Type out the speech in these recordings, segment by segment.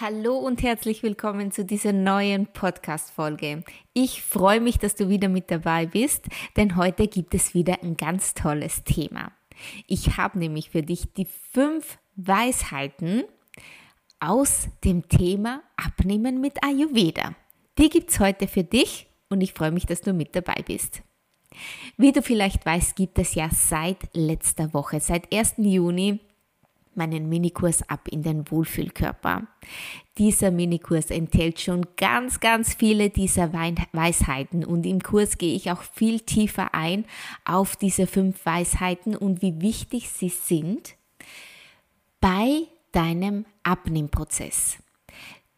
Hallo und herzlich willkommen zu dieser neuen Podcast-Folge. Ich freue mich, dass du wieder mit dabei bist, denn heute gibt es wieder ein ganz tolles Thema. Ich habe nämlich für dich die fünf Weisheiten aus dem Thema Abnehmen mit Ayurveda. Die gibt es heute für dich und ich freue mich, dass du mit dabei bist. Wie du vielleicht weißt, gibt es ja seit letzter Woche, seit 1. Juni, meinen Minikurs ab in den Wohlfühlkörper. Dieser Minikurs enthält schon ganz, ganz viele dieser Weisheiten und im Kurs gehe ich auch viel tiefer ein auf diese fünf Weisheiten und wie wichtig sie sind bei deinem Abnehmprozess.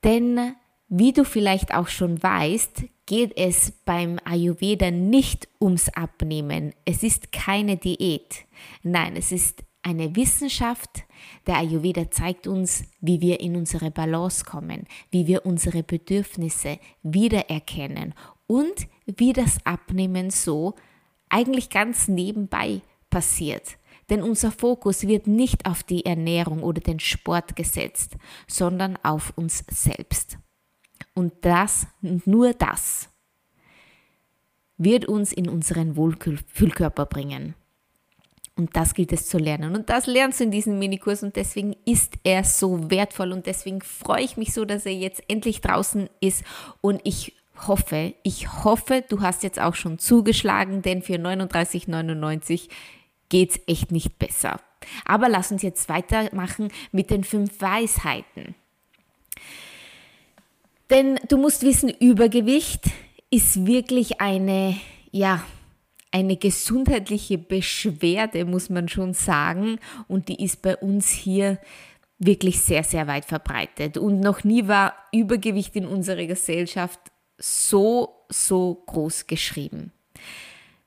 Denn wie du vielleicht auch schon weißt, geht es beim Ayurveda nicht ums Abnehmen. Es ist keine Diät. Nein, es ist eine Wissenschaft. Der Ayurveda zeigt uns, wie wir in unsere Balance kommen, wie wir unsere Bedürfnisse wiedererkennen und wie das Abnehmen so eigentlich ganz nebenbei passiert. Denn unser Fokus wird nicht auf die Ernährung oder den Sport gesetzt, sondern auf uns selbst. Und das, nur das, wird uns in unseren Wohlfühlkörper bringen. Und das gilt es zu lernen. Und das lernst du in diesem Minikurs und deswegen ist er so wertvoll und deswegen freue ich mich so, dass er jetzt endlich draußen ist und ich hoffe, ich hoffe, du hast jetzt auch schon zugeschlagen, denn für 39,99 geht es echt nicht besser. Aber lass uns jetzt weitermachen mit den fünf Weisheiten. Denn du musst wissen, Übergewicht ist wirklich eine, ja, eine gesundheitliche Beschwerde, muss man schon sagen. Und die ist bei uns hier wirklich sehr, sehr weit verbreitet. Und noch nie war Übergewicht in unserer Gesellschaft so, so groß geschrieben.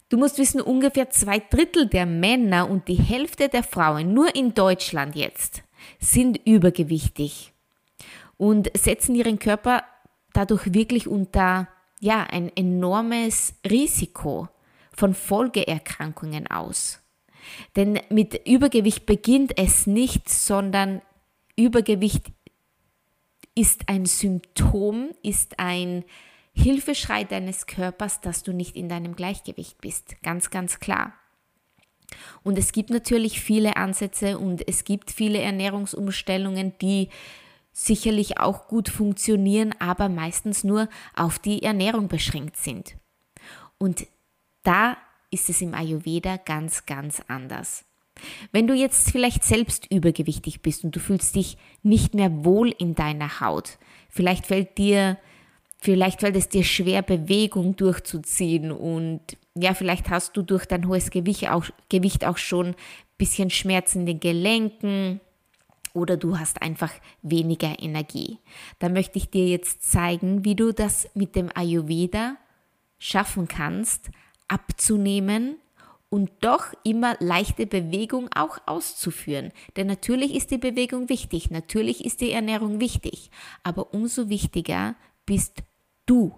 Du musst wissen, ungefähr zwei Drittel der Männer und die Hälfte der Frauen, nur in Deutschland jetzt, sind übergewichtig und setzen ihren Körper dadurch wirklich unter ja, ein enormes Risiko von Folgeerkrankungen aus. Denn mit Übergewicht beginnt es nicht, sondern Übergewicht ist ein Symptom, ist ein Hilfeschrei deines Körpers, dass du nicht in deinem Gleichgewicht bist. Ganz, ganz klar. Und es gibt natürlich viele Ansätze und es gibt viele Ernährungsumstellungen, die sicherlich auch gut funktionieren, aber meistens nur auf die Ernährung beschränkt sind. Und da ist es im Ayurveda ganz, ganz anders. Wenn du jetzt vielleicht selbst übergewichtig bist und du fühlst dich nicht mehr wohl in deiner Haut, vielleicht fällt dir, vielleicht fällt es dir schwer, Bewegung durchzuziehen und ja, vielleicht hast du durch dein hohes Gewicht auch, Gewicht auch schon ein bisschen Schmerzen in den Gelenken oder du hast einfach weniger Energie. Da möchte ich dir jetzt zeigen, wie du das mit dem Ayurveda schaffen kannst, abzunehmen und doch immer leichte Bewegung auch auszuführen. Denn natürlich ist die Bewegung wichtig, natürlich ist die Ernährung wichtig, aber umso wichtiger bist du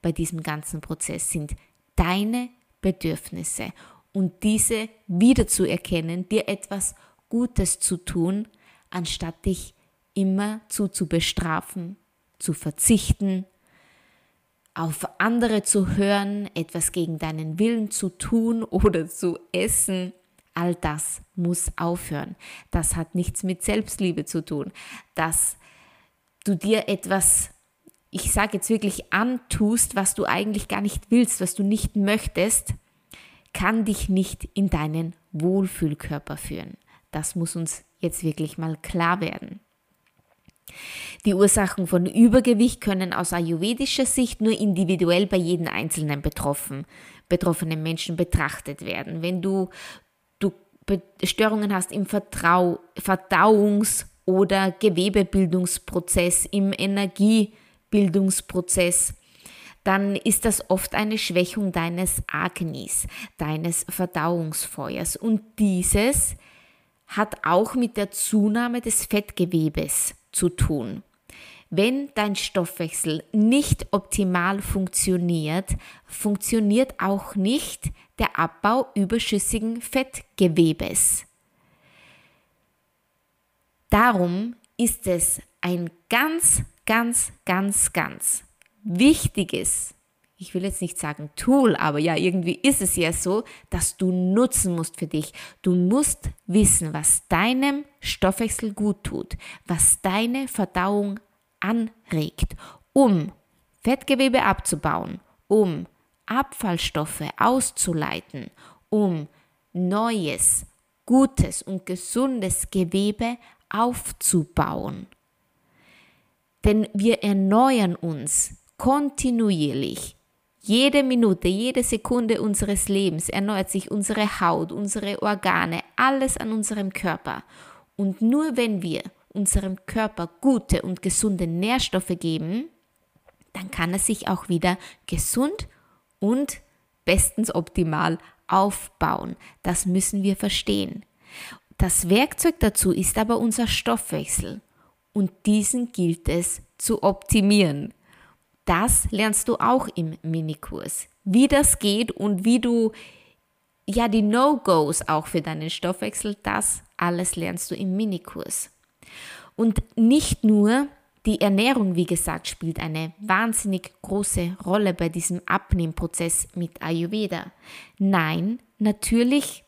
bei diesem ganzen Prozess, sind deine Bedürfnisse und diese wiederzuerkennen, dir etwas Gutes zu tun, anstatt dich immer zu, zu bestrafen, zu verzichten, auf andere zu hören, etwas gegen deinen Willen zu tun oder zu essen, all das muss aufhören. Das hat nichts mit Selbstliebe zu tun. Dass du dir etwas, ich sage jetzt wirklich, antust, was du eigentlich gar nicht willst, was du nicht möchtest, kann dich nicht in deinen Wohlfühlkörper führen. Das muss uns jetzt wirklich mal klar werden. Die Ursachen von Übergewicht können aus ayurvedischer Sicht nur individuell bei jedem einzelnen betroffen, betroffenen Menschen betrachtet werden. Wenn du, du Störungen hast im Vertrau, Verdauungs- oder Gewebebildungsprozess, im Energiebildungsprozess, dann ist das oft eine Schwächung deines Agnis, deines Verdauungsfeuers. Und dieses hat auch mit der Zunahme des Fettgewebes zu tun. Wenn dein Stoffwechsel nicht optimal funktioniert, funktioniert auch nicht der Abbau überschüssigen Fettgewebes. Darum ist es ein ganz, ganz, ganz, ganz wichtiges, ich will jetzt nicht sagen Tool, aber ja, irgendwie ist es ja so, dass du nutzen musst für dich. Du musst wissen, was deinem Stoffwechsel gut tut, was deine Verdauung anregt, um Fettgewebe abzubauen, um Abfallstoffe auszuleiten, um neues, gutes und gesundes Gewebe aufzubauen. Denn wir erneuern uns kontinuierlich. Jede Minute, jede Sekunde unseres Lebens erneuert sich unsere Haut, unsere Organe, alles an unserem Körper. Und nur wenn wir unserem Körper gute und gesunde Nährstoffe geben, dann kann er sich auch wieder gesund und bestens optimal aufbauen. Das müssen wir verstehen. Das Werkzeug dazu ist aber unser Stoffwechsel und diesen gilt es zu optimieren. Das lernst du auch im Minikurs. Wie das geht und wie du ja die No-Gos auch für deinen Stoffwechsel, das alles lernst du im Minikurs. Und nicht nur die Ernährung, wie gesagt, spielt eine wahnsinnig große Rolle bei diesem Abnehmprozess mit Ayurveda. Nein, natürlich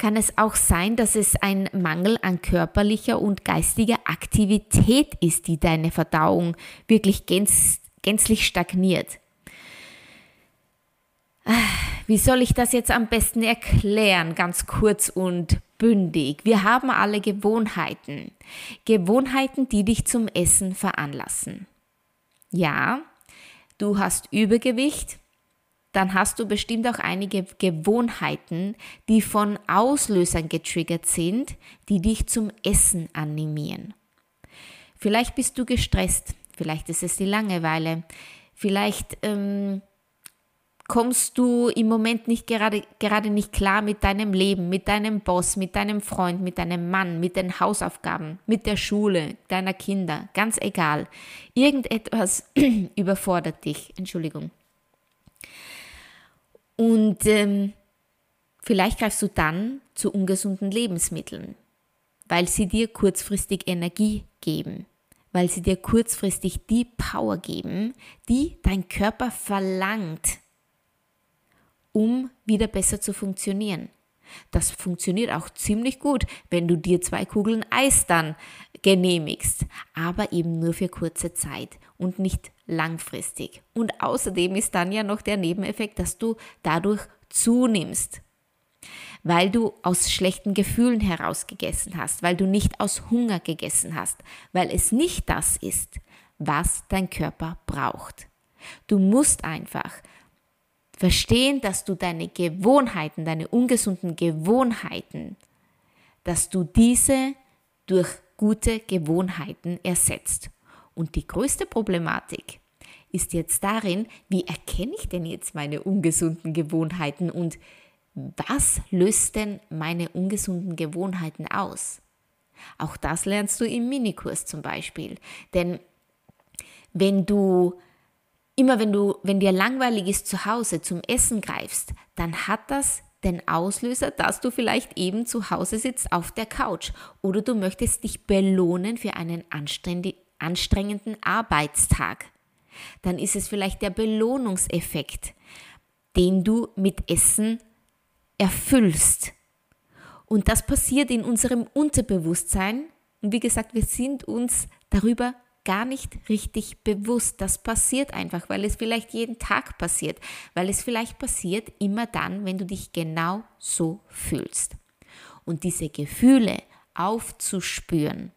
kann es auch sein, dass es ein Mangel an körperlicher und geistiger Aktivität ist, die deine Verdauung wirklich gänz, gänzlich stagniert. Wie soll ich das jetzt am besten erklären, ganz kurz und bündig? Wir haben alle Gewohnheiten. Gewohnheiten, die dich zum Essen veranlassen. Ja, du hast Übergewicht, dann hast du bestimmt auch einige Gewohnheiten, die von Auslösern getriggert sind, die dich zum Essen animieren. Vielleicht bist du gestresst, vielleicht ist es die Langeweile, vielleicht ähm, kommst du im Moment nicht gerade, gerade nicht klar mit deinem Leben, mit deinem Boss, mit deinem Freund, mit deinem Mann, mit den Hausaufgaben, mit der Schule, deiner Kinder, ganz egal. Irgendetwas überfordert dich, Entschuldigung. Und ähm, vielleicht greifst du dann zu ungesunden Lebensmitteln, weil sie dir kurzfristig Energie geben, weil sie dir kurzfristig die Power geben, die dein Körper verlangt, um wieder besser zu funktionieren. Das funktioniert auch ziemlich gut, wenn du dir zwei Kugeln Eis dann genehmigst, aber eben nur für kurze Zeit und nicht langfristig. Und außerdem ist dann ja noch der Nebeneffekt, dass du dadurch zunimmst, weil du aus schlechten Gefühlen heraus gegessen hast, weil du nicht aus Hunger gegessen hast, weil es nicht das ist, was dein Körper braucht. Du musst einfach verstehen, dass du deine Gewohnheiten, deine ungesunden Gewohnheiten, dass du diese durch gute Gewohnheiten ersetzt. Und die größte Problematik ist jetzt darin, wie erkenne ich denn jetzt meine ungesunden Gewohnheiten und was löst denn meine ungesunden Gewohnheiten aus? Auch das lernst du im Minikurs zum Beispiel. Denn wenn du Immer wenn du, wenn dir langweilig ist zu Hause zum Essen greifst, dann hat das den Auslöser, dass du vielleicht eben zu Hause sitzt auf der Couch oder du möchtest dich belohnen für einen anstrengenden Arbeitstag. Dann ist es vielleicht der Belohnungseffekt, den du mit Essen erfüllst. Und das passiert in unserem Unterbewusstsein. Und wie gesagt, wir sind uns darüber gar nicht richtig bewusst. Das passiert einfach, weil es vielleicht jeden Tag passiert, weil es vielleicht passiert immer dann, wenn du dich genau so fühlst. Und diese Gefühle aufzuspüren,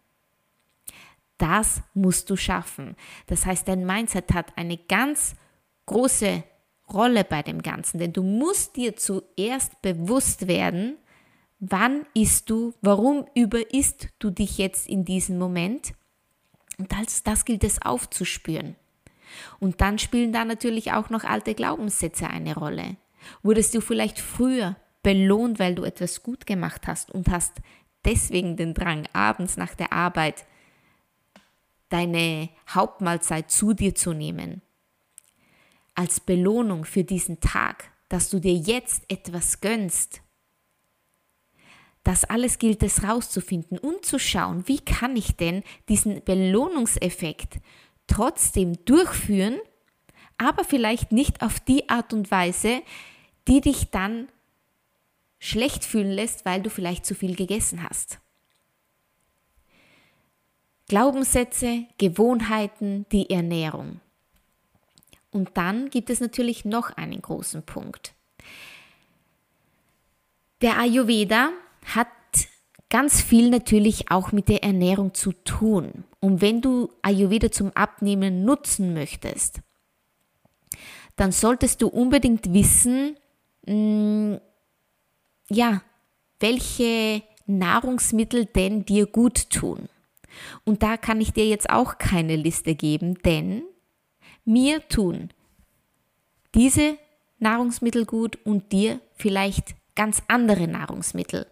das musst du schaffen. Das heißt, dein Mindset hat eine ganz große Rolle bei dem Ganzen, denn du musst dir zuerst bewusst werden, wann isst du, warum überisst du dich jetzt in diesem Moment und das, das gilt es aufzuspüren. Und dann spielen da natürlich auch noch alte Glaubenssätze eine Rolle. Wurdest du vielleicht früher belohnt, weil du etwas gut gemacht hast und hast deswegen den Drang, abends nach der Arbeit deine Hauptmahlzeit zu dir zu nehmen. Als Belohnung für diesen Tag, dass du dir jetzt etwas gönnst. Das alles gilt es rauszufinden und zu schauen, wie kann ich denn diesen Belohnungseffekt trotzdem durchführen, aber vielleicht nicht auf die Art und Weise, die dich dann schlecht fühlen lässt, weil du vielleicht zu viel gegessen hast. Glaubenssätze, Gewohnheiten, die Ernährung. Und dann gibt es natürlich noch einen großen Punkt. Der Ayurveda hat ganz viel natürlich auch mit der Ernährung zu tun. Und wenn du Ayurveda zum Abnehmen nutzen möchtest, dann solltest du unbedingt wissen, mh, mm, ja, welche Nahrungsmittel denn dir gut tun. Und da kann ich dir jetzt auch keine Liste geben, denn mir tun diese Nahrungsmittel gut und dir vielleicht ganz andere Nahrungsmittel.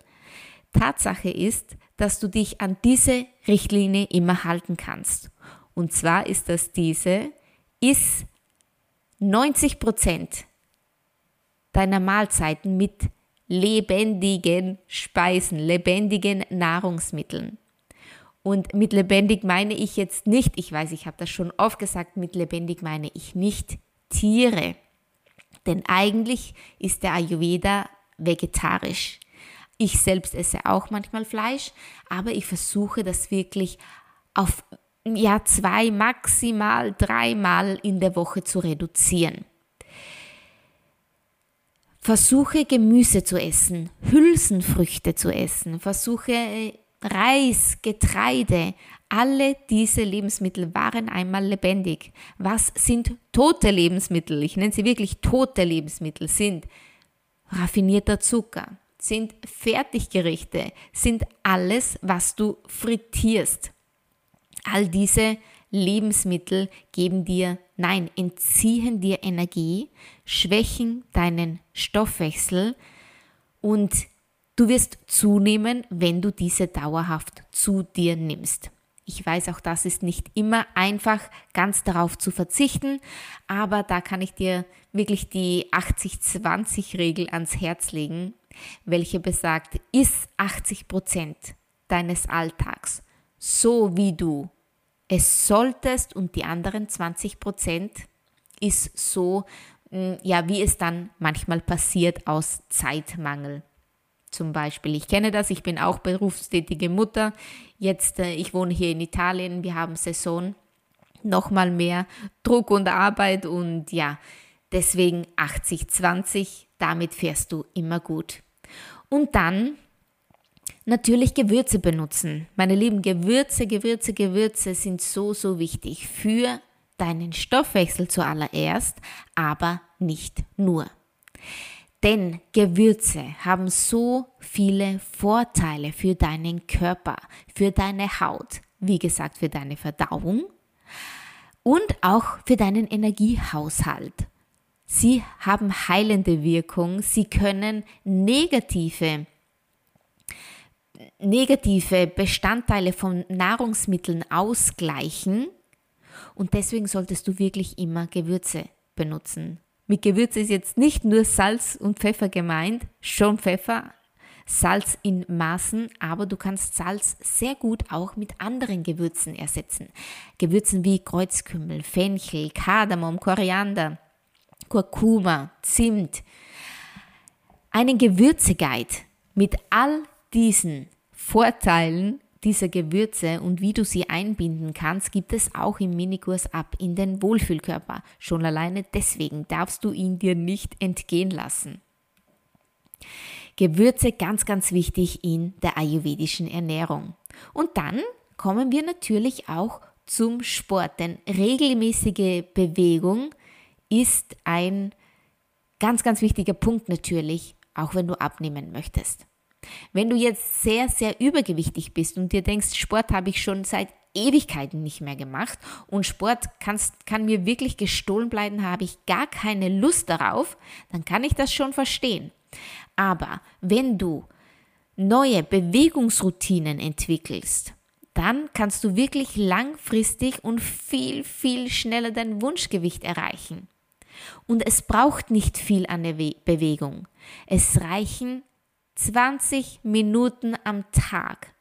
Tatsache ist, dass du dich an diese Richtlinie immer halten kannst. Und zwar ist das diese, ist 90 Prozent deiner Mahlzeiten mit lebendigen Speisen, lebendigen Nahrungsmitteln. Und mit lebendig meine ich jetzt nicht, ich weiß, ich habe das schon oft gesagt, mit lebendig meine ich nicht Tiere. Denn eigentlich ist der Ayurveda vegetarisch. Ich selbst esse auch manchmal Fleisch, aber ich versuche das wirklich auf ja, zwei, maximal dreimal in der Woche zu reduzieren. Versuche Gemüse zu essen, Hülsenfrüchte zu essen, versuche äh, Reis, Getreide, alle diese Lebensmittel waren einmal lebendig. Was sind tote Lebensmittel? Ich nenne sie wirklich tote Lebensmittel, sind raffinierter Zucker, sind Fertiggerichte, sind alles, was du frittierst. All diese Lebensmittel geben dir, nein, entziehen dir Energie, schwächen deinen Stoffwechsel und Du wirst zunehmen, wenn du diese dauerhaft zu dir nimmst. Ich weiß, auch das ist nicht immer einfach, ganz darauf zu verzichten, aber da kann ich dir wirklich die 80-20-Regel ans Herz legen, welche besagt, ist 80 Prozent deines Alltags so, wie du es solltest und die anderen 20 Prozent ist so, mm, ja, wie es dann manchmal passiert aus Zeitmangel zum Beispiel. Ich kenne das, ich bin auch berufstätige Mutter. Jetzt, äh, ich wohne hier in Italien, wir haben Saison, nochmal mehr Druck und Arbeit und ja, deswegen 80-20, damit fährst du immer gut. Und dann natürlich Gewürze benutzen. Meine lieben Gewürze, Gewürze, Gewürze sind so, so wichtig für deinen Stoffwechsel zuallererst, aber nicht nur. Denn Gewürze haben so viele Vorteile für deinen Körper, für deine Haut, wie gesagt, für deine Verdauung und auch für deinen Energiehaushalt. Sie haben heilende Wirkung, sie können negative negative Bestandteile von Nahrungsmitteln ausgleichen und deswegen solltest du wirklich immer Gewürze benutzen. Mit Gewürze ist jetzt nicht nur Salz und Pfeffer gemeint, schon Pfeffer, Salz in Maßen, aber du kannst Salz sehr gut auch mit anderen Gewürzen ersetzen. Gewürzen wie Kreuzkümmel, Fenchel, Kardamom, Koriander, Kurkuma, Zimt. Einen Gewürzeguide mit all diesen Vorteilen dieser Gewürze und wie du sie einbinden kannst, gibt es auch im Minikurs ab in den Wohlfühlkörper. Schon alleine deswegen darfst du ihn dir nicht entgehen lassen. Gewürze ganz, ganz wichtig in der ayurvedischen Ernährung. Und dann kommen wir natürlich auch zum Sport, denn regelmäßige Bewegung ist ein ganz, ganz wichtiger Punkt natürlich, auch wenn du abnehmen möchtest. Wenn du jetzt sehr, sehr übergewichtig bist und dir denkst, Sport habe ich schon seit Ewigkeiten nicht mehr gemacht und Sport kannst, kann mir wirklich gestohlen bleiben, habe ich gar keine Lust darauf, dann kann ich das schon verstehen. Aber wenn du neue Bewegungsroutinen entwickelst, dann kannst du wirklich langfristig und viel, viel schneller dein Wunschgewicht erreichen. Und es braucht nicht viel an der Bewegung. Es reichen 20 Minuten am Tag.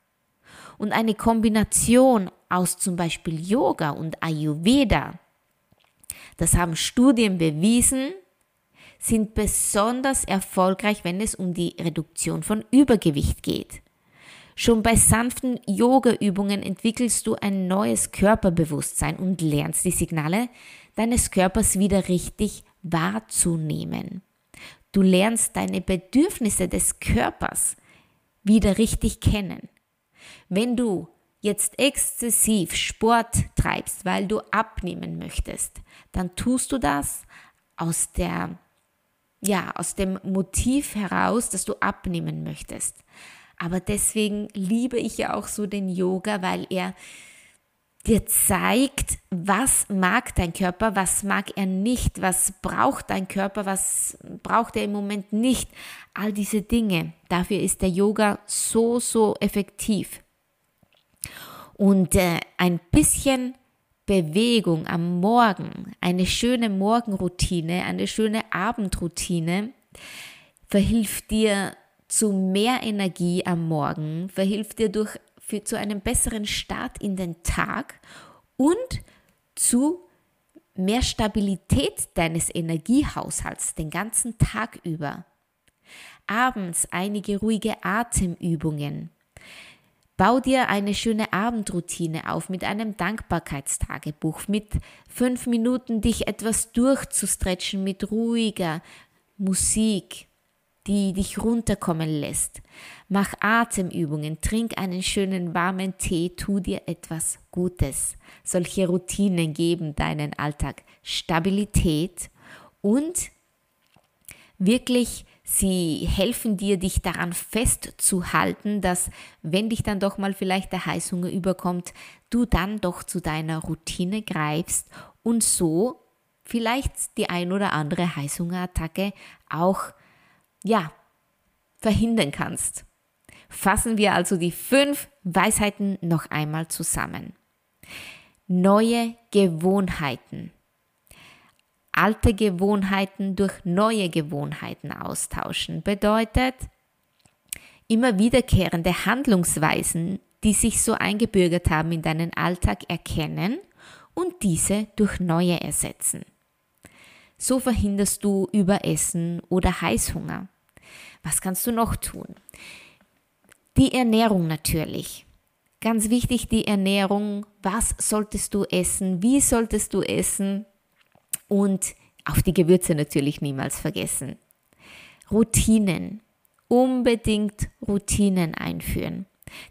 Und eine Kombination aus zum Beispiel Yoga und Ayurveda, das haben Studien bewiesen, sind besonders erfolgreich, wenn es um die Reduktion von Übergewicht geht. Schon bei sanften Yoga-Übungen entwickelst du ein neues Körperbewusstsein und lernst die Signale deines Körpers wieder richtig wahrzunehmen. Du lernst deine Bedürfnisse des Körpers wieder richtig kennen. Wenn du jetzt exzessiv Sport treibst, weil du abnehmen möchtest, dann tust du das aus der ja, aus dem Motiv heraus, dass du abnehmen möchtest. Aber deswegen liebe ich ja auch so den Yoga, weil er dir zeigt, was mag dein Körper, was mag er nicht, was braucht dein Körper, was braucht er im Moment nicht. All diese Dinge. Dafür ist der Yoga so, so effektiv. Und äh, ein bisschen Bewegung am Morgen, eine schöne Morgenroutine, eine schöne Abendroutine verhilft dir zu mehr Energie am Morgen, verhilft dir durch, für, zu einem besseren Start in den Tag und zu mehr Stabilität deines Energiehaushalts den ganzen Tag über. Abends einige ruhige Atemübungen Bau dir eine schöne Abendroutine auf mit einem Dankbarkeitstagebuch, mit fünf Minuten dich etwas durchzustretchen mit ruhiger Musik, die dich runterkommen lässt. Mach Atemübungen, trink einen schönen warmen Tee, tu dir etwas Gutes. Solche Routinen geben deinen Alltag Stabilität und wirklich Sie helfen dir, dich daran festzuhalten, dass wenn dich dann doch mal vielleicht der Heißhunger überkommt, du dann doch zu deiner Routine greifst und so vielleicht die ein oder andere Heißhungerattacke auch, ja, verhindern kannst. Fassen wir also die fünf Weisheiten noch einmal zusammen. Neue Gewohnheiten alte Gewohnheiten durch neue Gewohnheiten austauschen. Bedeutet, immer wiederkehrende Handlungsweisen, die sich so eingebürgert haben in deinen Alltag, erkennen und diese durch neue ersetzen. So verhinderst du Überessen oder Heißhunger. Was kannst du noch tun? Die Ernährung natürlich. Ganz wichtig die Ernährung. Was solltest du essen? Wie solltest du essen? Und auf die Gewürze natürlich niemals vergessen. Routinen. Unbedingt Routinen einführen.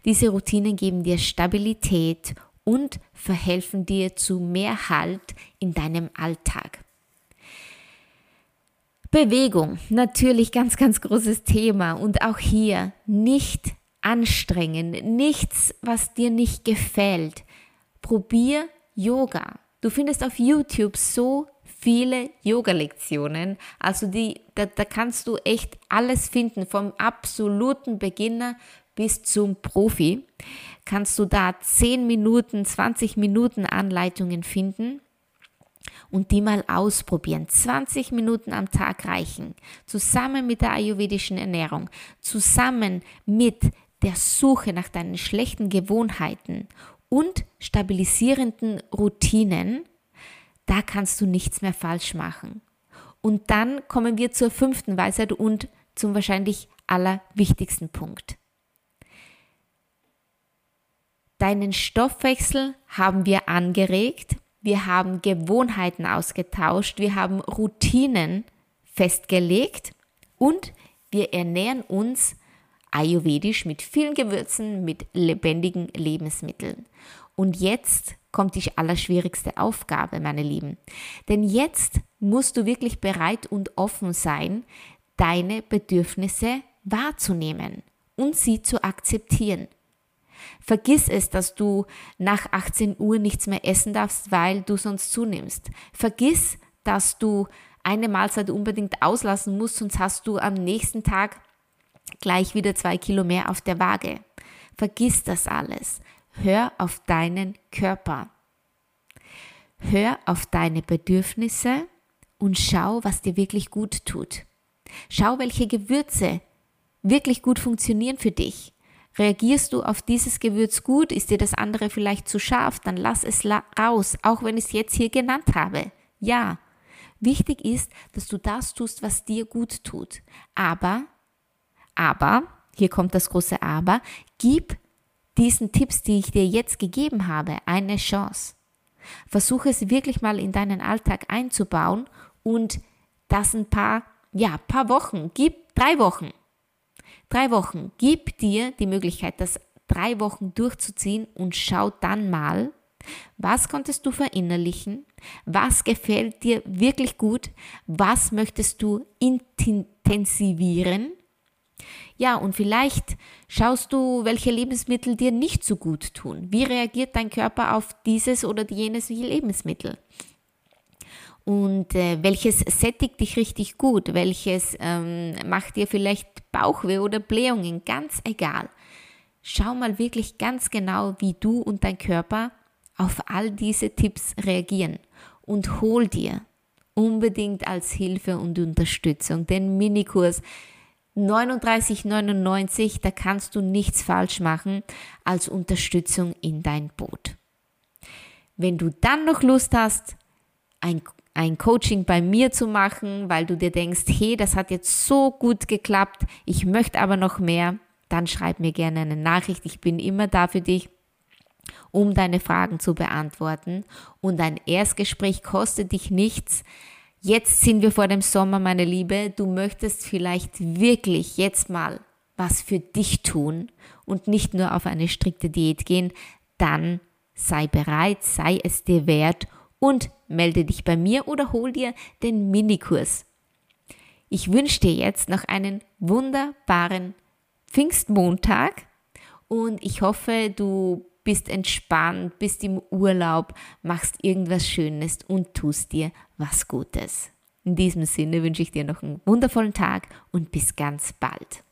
Diese Routinen geben dir Stabilität und verhelfen dir zu mehr Halt in deinem Alltag. Bewegung, natürlich ganz, ganz großes Thema und auch hier nicht anstrengen, nichts, was dir nicht gefällt. Probier Yoga. Du findest auf YouTube so viele Yoga-Lektionen. Also die, da, da kannst du echt alles finden, vom absoluten Beginner bis zum Profi. Kannst du da 10 Minuten, 20 Minuten Anleitungen finden und die mal ausprobieren. 20 Minuten am Tag reichen. Zusammen mit der ayurvedischen Ernährung, zusammen mit der Suche nach deinen schlechten Gewohnheiten und stabilisierenden Routinen da kannst du nichts mehr falsch machen. Und dann kommen wir zur fünften Weisheit und zum wahrscheinlich allerwichtigsten Punkt. Deinen Stoffwechsel haben wir angeregt, wir haben Gewohnheiten ausgetauscht, wir haben Routinen festgelegt und wir ernähren uns ayurvedisch mit vielen Gewürzen, mit lebendigen Lebensmitteln. Und jetzt kommt die allerschwierigste Aufgabe, meine Lieben. Denn jetzt musst du wirklich bereit und offen sein, deine Bedürfnisse wahrzunehmen und sie zu akzeptieren. Vergiss es, dass du nach 18 Uhr nichts mehr essen darfst, weil du sonst zunimmst. Vergiss, dass du eine Mahlzeit unbedingt auslassen musst, sonst hast du am nächsten Tag gleich wieder zwei Kilo mehr auf der Waage. Vergiss das alles. Hör auf deinen Körper. Hör auf deine Bedürfnisse und schau, was dir wirklich gut tut. Schau, welche Gewürze wirklich gut funktionieren für dich. Reagierst du auf dieses Gewürz gut? Ist dir das andere vielleicht zu scharf? Dann lass es raus, auch wenn ich es jetzt hier genannt habe. Ja. Wichtig ist, dass du das tust, was dir gut tut. Aber, aber, hier kommt das große Aber, gib diesen Tipps, die ich dir jetzt gegeben habe, eine Chance. Versuche es wirklich mal in deinen Alltag einzubauen und das ein paar, ja, paar Wochen, gib drei Wochen. Drei Wochen, gib dir die Möglichkeit, das drei Wochen durchzuziehen und schau dann mal, was konntest du verinnerlichen? Was gefällt dir wirklich gut? Was möchtest du intensivieren? Ja, und vielleicht schaust du, welche Lebensmittel dir nicht so gut tun. Wie reagiert dein Körper auf dieses oder jenes Lebensmittel? Und äh, welches sättigt dich richtig gut? Welches ähm, macht dir vielleicht Bauchweh oder Blähungen? Ganz egal. Schau mal wirklich ganz genau, wie du und dein Körper auf all diese Tipps reagieren und hol dir unbedingt als Hilfe und Unterstützung den Minikurs 39,99, da kannst du nichts falsch machen als Unterstützung in dein Boot. Wenn du dann noch Lust hast, ein, ein Coaching bei mir zu machen, weil du dir denkst, hey, das hat jetzt so gut geklappt, ich möchte aber noch mehr, dann schreib mir gerne eine Nachricht. Ich bin immer da für dich, um deine Fragen zu beantworten. Und ein Erstgespräch kostet dich nichts. Jetzt sind wir vor dem Sommer, meine Liebe. Du möchtest vielleicht wirklich jetzt mal was für dich tun und nicht nur auf eine strikte Diät gehen. Dann sei bereit, sei es dir wert und melde dich bei mir oder hol dir den Minikurs. Ich wünsche dir jetzt noch einen wunderbaren Pfingstmontag und ich hoffe, du bist entspannt, bist im Urlaub, machst irgendwas Schönes und tust dir was Gutes. In diesem Sinne wünsche ich dir noch einen wundervollen Tag und bis ganz bald.